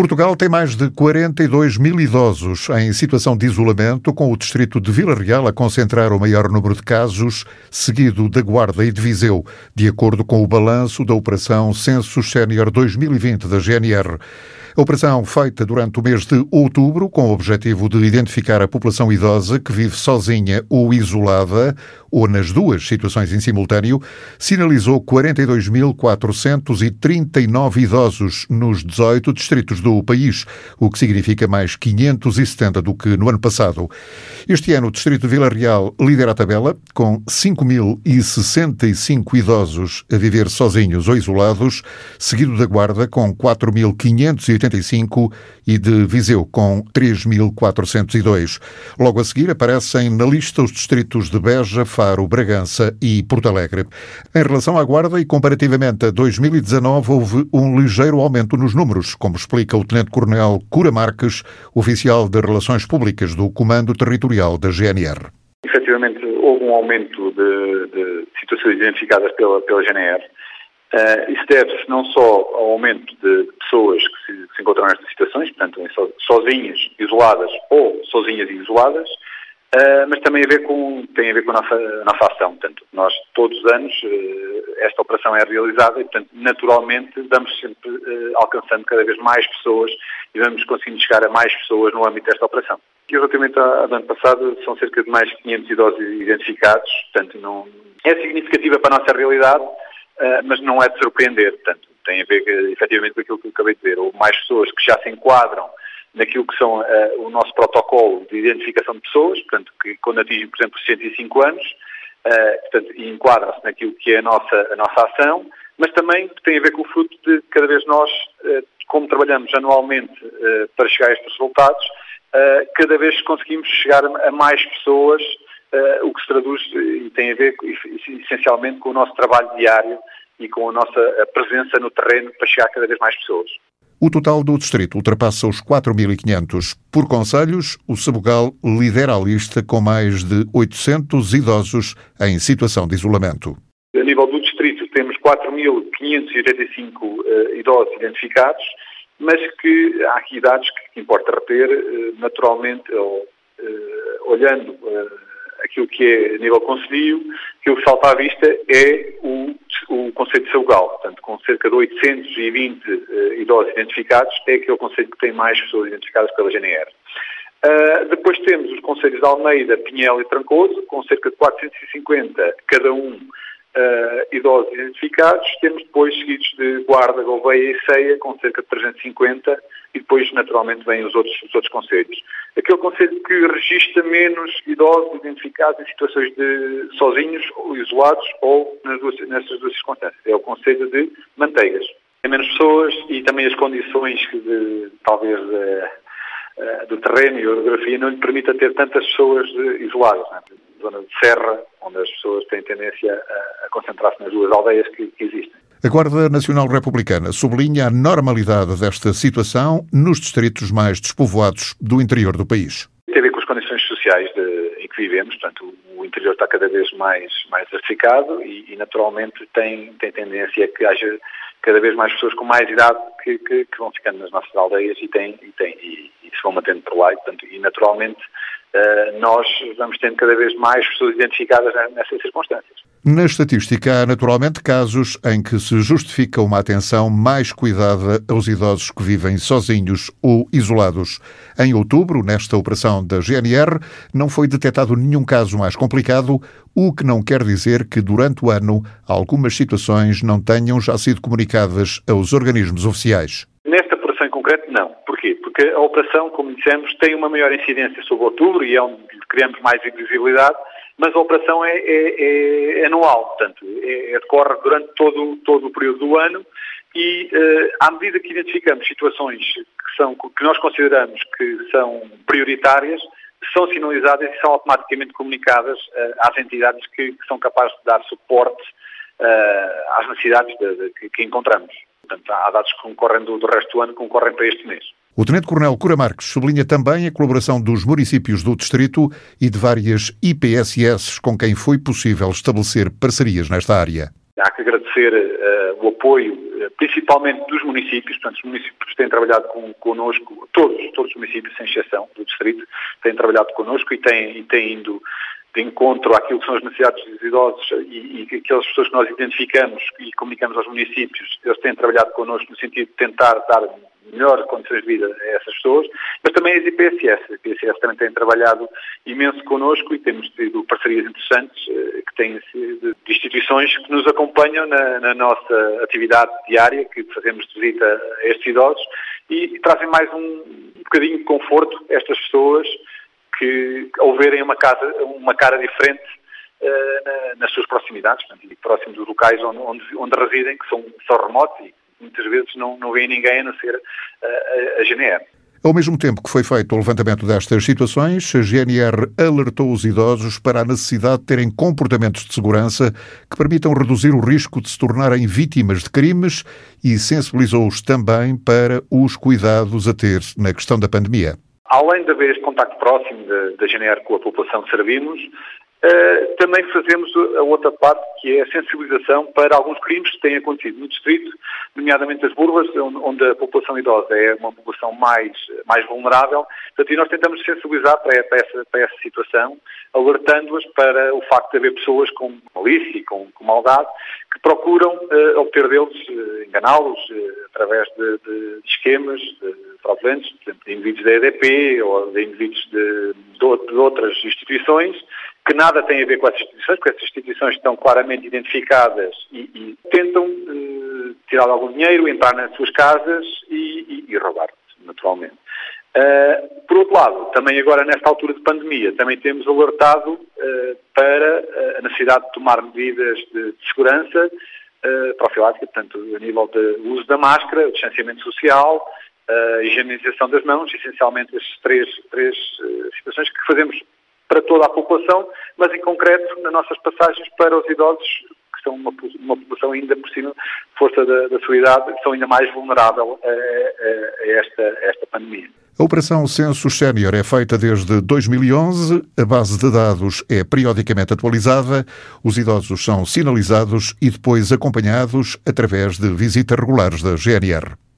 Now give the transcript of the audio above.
Portugal tem mais de 42 mil idosos em situação de isolamento, com o distrito de Vila Real a concentrar o maior número de casos, seguido da Guarda e de Viseu, de acordo com o balanço da Operação Census Sénior 2020 da GNR. A operação feita durante o mês de outubro, com o objetivo de identificar a população idosa que vive sozinha ou isolada, ou nas duas situações em simultâneo, sinalizou 42.439 idosos nos 18 distritos do país, o que significa mais 570 do que no ano passado. Este ano, o distrito de Vila Real lidera a tabela, com 5.065 idosos a viver sozinhos ou isolados, seguido da Guarda, com 4.585 e de Viseu, com 3.402. Logo a seguir aparecem na lista os distritos de Beja, Faro, Bragança e Porto Alegre. Em relação à Guarda e comparativamente a 2019, houve um ligeiro aumento nos números, como explica o Tenente-Coronel Cura Marques, oficial de Relações Públicas do Comando Territorial da GNR. Efetivamente, houve um aumento de, de situações identificadas pela, pela GNR. Uh, isso deve-se não só ao aumento de pessoas que se, que se, encontram nestas situações, portanto, sozinhas, isoladas ou sozinhas e isoladas, uh, mas também a ver com, tem a ver com a nossa, a nossa ação. Portanto, nós todos os anos uh, esta operação é realizada e, portanto, naturalmente vamos sempre alcançando cada vez mais pessoas e vamos conseguindo chegar a mais pessoas no âmbito desta operação. E relativamente ao ano passado, são cerca de mais de 500 idosos identificados, portanto, não, é significativa para a nossa realidade, uh, mas não é de surpreender. Portanto, tem a ver efetivamente com aquilo que eu acabei de dizer. Ou mais pessoas que já se enquadram naquilo que são uh, o nosso protocolo de identificação de pessoas, portanto, que quando atingem, por exemplo, 65 anos, uh, portanto, enquadram-se naquilo que é a nossa, a nossa ação, mas também tem a ver com o fruto de cada vez nós, uh, como trabalhamos anualmente para chegar a estes resultados, cada vez conseguimos chegar a mais pessoas uh, o que se traduz e tem a ver essencialmente com o nosso trabalho diário e com a nossa presença no terreno para chegar a cada vez mais pessoas. O total do distrito ultrapassa os 4.500. Por conselhos, o Sabugal lidera a lista com mais de 800 idosos em situação de isolamento. A nível do distrito temos 4.585 uh, idosos identificados, mas que há aqui dados que importa reter, uh, naturalmente, uh, olhando aquilo que é nível conselho, que o que salta à vista é o, o Conselho de Sabugal. Portanto, com cerca de 820 uh, eh, idosos identificados, é aquele Conselho que tem mais pessoas identificadas pela GNR. Uh, depois temos os Conselhos de Almeida, Pinhel e Trancoso, com cerca de 450 cada um uh, idosos identificados. Temos depois seguidos de Guarda, Gouveia e Ceia, com cerca de 350 e depois, naturalmente, vêm os outros, os outros conselhos. Aquele conselho que registra menos idosos identificados em situações de sozinhos, ou isolados, ou nas duas, nessas duas circunstâncias. É o conselho de Manteigas. Tem menos pessoas e também as condições que de, talvez uh, do terreno e a orografia não lhe permita ter tantas pessoas isoladas. Né? Zona de serra, onde as pessoas têm tendência a concentrar-se nas duas aldeias que, que existem. A Guarda Nacional Republicana sublinha a normalidade desta situação nos distritos mais despovoados do interior do país. Tem a ver com as condições sociais de, em que vivemos, portanto, o interior está cada vez mais, mais diversificado e, e, naturalmente, tem, tem tendência a que haja cada vez mais pessoas com mais idade que, que, que vão ficando nas nossas aldeias e, tem, e, tem, e, e se vão mantendo por lá. E, portanto, e naturalmente, nós vamos tendo cada vez mais pessoas identificadas nessas circunstâncias. Na estatística, há naturalmente casos em que se justifica uma atenção mais cuidada aos idosos que vivem sozinhos ou isolados. Em outubro, nesta operação da GNR, não foi detectado nenhum caso mais complicado, o que não quer dizer que durante o ano algumas situações não tenham já sido comunicadas aos organismos oficiais. Operação em concreto, não. Porquê? Porque a operação, como dissemos, tem uma maior incidência sobre outubro e é onde criamos mais visibilidade mas a operação é, é, é anual, portanto, é, é, decorre durante todo, todo o período do ano e, uh, à medida que identificamos situações que, são, que nós consideramos que são prioritárias, são sinalizadas e são automaticamente comunicadas uh, às entidades que, que, são capazes de dar suporte uh, às necessidades de, de, que, que, encontramos. Portanto, há dados que concorrem do, do resto do ano que concorrem para este mês. O Tenente-Coronel Cura Marques sublinha também a colaboração dos municípios do Distrito e de várias IPSS com quem foi possível estabelecer parcerias nesta área. Há que agradecer uh, o apoio, uh, principalmente dos municípios, portanto, os municípios têm trabalhado com, connosco, todos, todos os municípios, sem exceção do distrito, têm trabalhado connosco e têm, e têm indo de encontro àquilo que são as necessidades dos idosos e, e aquelas pessoas que nós identificamos e comunicamos aos municípios, eles têm trabalhado connosco no sentido de tentar dar melhores condições de vida a essas pessoas, mas também as IPSS. A IPSS também tem trabalhado imenso connosco e temos tido parcerias interessantes eh, que têm de instituições que nos acompanham na, na, nossa atividade diária, que fazemos visita a estes idosos e, e trazem mais um, um bocadinho de conforto a estas pessoas que, ao verem uma, casa, uma cara diferente uh, na, nas suas proximidades, portanto, próximos dos locais onde, onde, onde, residem, que são só remotos e muitas vezes não, não ninguém a não ser uh, a GNR. Ao mesmo tempo que foi feito o levantamento destas situações, a GNR alertou os idosos para a necessidade de terem comportamentos de segurança que permitam reduzir o risco de se tornarem vítimas de crimes e sensibilizou-os também para os cuidados a ter na questão da pandemia. Além de haver este contacto próximo da GNR com a população que servimos, Uh, também fazemos a outra parte, que é a sensibilização para alguns crimes que têm acontecido no distrito, nomeadamente as burvas, onde a população idosa é uma população mais, mais vulnerável. Portanto, e nós tentamos sensibilizar para, para, essa, para essa situação, alertando-as para o facto de haver pessoas com malícia e com, com maldade que procuram uh, obter deles, uh, enganá-los através de, de, esquemas de, fraudulentos, por exemplo, de indivíduos da EDP ou de indivíduos de, de outras instituições, que nada tem a ver com essas instituições, porque essas instituições estão claramente identificadas e, e tentam uh, tirar algum dinheiro, entrar nas suas casas e, e, e roubar, naturalmente. Uh, por outro lado, também agora nesta altura de pandemia, também temos alertado uh, para a necessidade de tomar medidas de, de segurança uh, profilática, portanto, a nível do uso da máscara, o distanciamento social, a higienização das mãos, essencialmente as três, três situações que fazemos para toda a população, mas em concreto nas nossas passagens para os idosos, que são uma, uma população ainda por cima, força da, da sua idade, são ainda mais vulnerável a, a, a, esta, a esta pandemia. A Operação Census Sénior é feita desde 2011, a base de dados é periodicamente atualizada, os idosos são sinalizados e depois acompanhados através de visitas regulares da GNR.